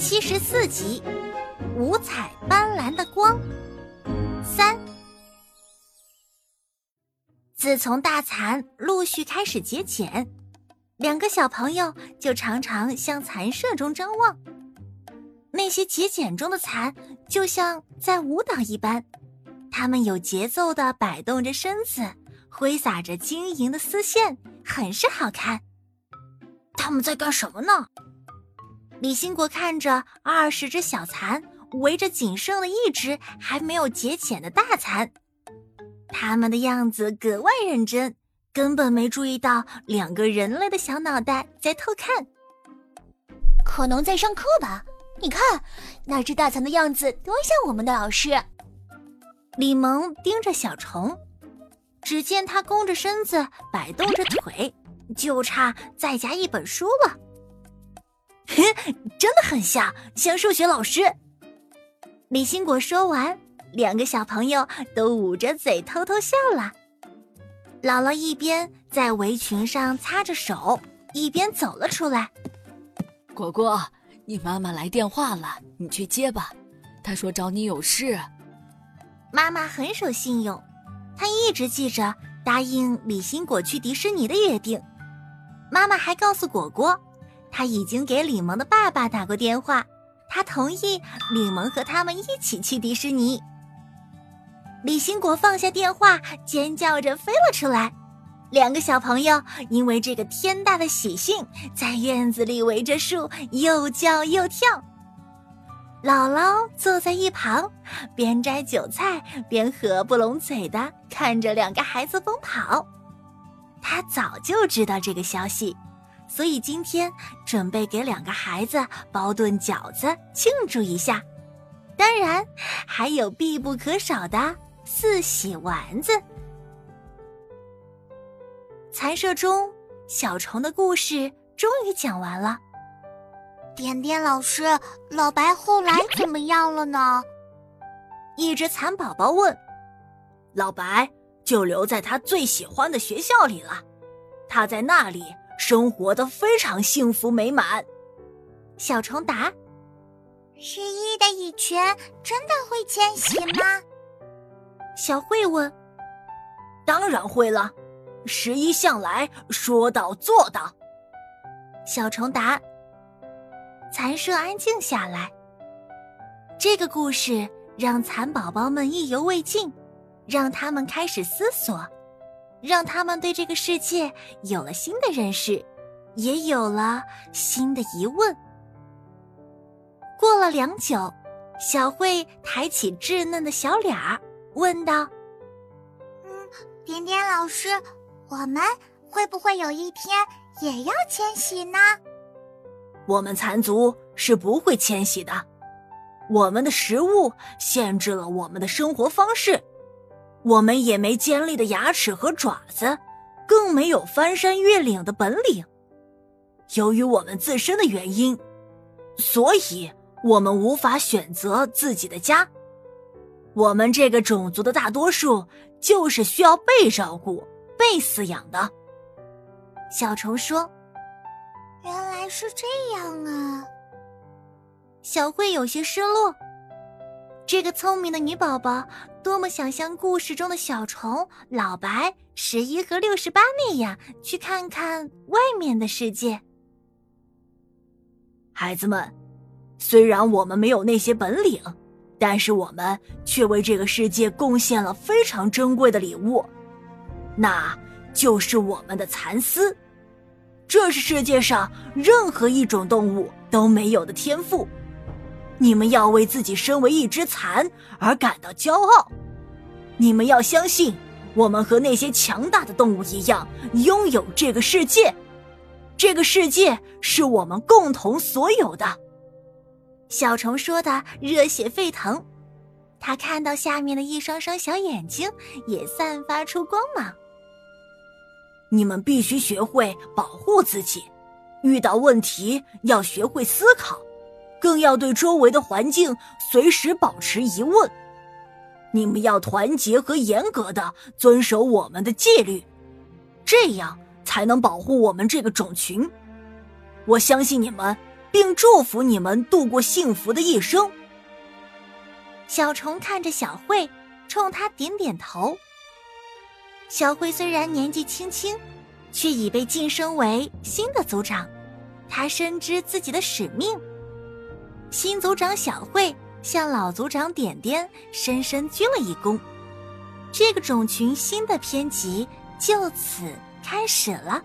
七十四集，五彩斑斓的光。三，自从大蚕陆续开始节俭，两个小朋友就常常向蚕舍中张望。那些节俭中的蚕，就像在舞蹈一般，它们有节奏的摆动着身子，挥洒着晶莹的丝线，很是好看。他们在干什么呢？李兴国看着二十只小蚕围着仅剩的一只还没有节俭的大蚕，他们的样子格外认真，根本没注意到两个人类的小脑袋在偷看。可能在上课吧？你看，那只大蚕的样子多像我们的老师。李萌盯着小虫，只见他弓着身子，摆动着腿，就差再夹一本书了。真的很像，像数学老师。李兴果说完，两个小朋友都捂着嘴偷偷笑了。姥姥一边在围裙上擦着手，一边走了出来。果果，你妈妈来电话了，你去接吧。她说找你有事。妈妈很守信用，她一直记着答应李兴果去迪士尼的约定。妈妈还告诉果果。他已经给李萌的爸爸打过电话，他同意李萌和他们一起去迪士尼。李兴国放下电话，尖叫着飞了出来。两个小朋友因为这个天大的喜讯，在院子里围着树又叫又跳。姥姥坐在一旁，边摘韭菜边合不拢嘴的看着两个孩子疯跑。他早就知道这个消息。所以今天准备给两个孩子包顿饺子庆祝一下，当然还有必不可少的四喜丸子。残舍中，小虫的故事终于讲完了。点点老师，老白后来怎么样了呢？一只蚕宝宝问。老白就留在他最喜欢的学校里了，他在那里。生活的非常幸福美满。小虫答：“十一的蚁群真的会迁徙吗？”小慧问：“当然会了，十一向来说到做到。”小虫答：“蚕舍安静下来。”这个故事让蚕宝宝们意犹未尽，让他们开始思索。让他们对这个世界有了新的认识，也有了新的疑问。过了良久，小慧抬起稚嫩的小脸儿，问道：“嗯，点点老师，我们会不会有一天也要迁徙呢？”“我们蚕族是不会迁徙的，我们的食物限制了我们的生活方式。”我们也没尖利的牙齿和爪子，更没有翻山越岭的本领。由于我们自身的原因，所以我们无法选择自己的家。我们这个种族的大多数就是需要被照顾、被饲养的。小虫说：“原来是这样啊。”小慧有些失落。这个聪明的女宝宝，多么想像故事中的小虫、老白、十一和六十八那样，去看看外面的世界。孩子们，虽然我们没有那些本领，但是我们却为这个世界贡献了非常珍贵的礼物，那就是我们的蚕丝。这是世界上任何一种动物都没有的天赋。你们要为自己身为一只蚕而感到骄傲，你们要相信，我们和那些强大的动物一样，拥有这个世界，这个世界是我们共同所有的。小虫说的热血沸腾，他看到下面的一双双小眼睛也散发出光芒。你们必须学会保护自己，遇到问题要学会思考。更要对周围的环境随时保持疑问。你们要团结和严格的遵守我们的纪律，这样才能保护我们这个种群。我相信你们并祝福你们度过幸福的一生。小虫看着小慧，冲他点点头。小慧虽然年纪轻轻，却已被晋升为新的组长，她深知自己的使命。新族长小慧向老族长点点深深鞠了一躬，这个种群新的篇集就此开始了。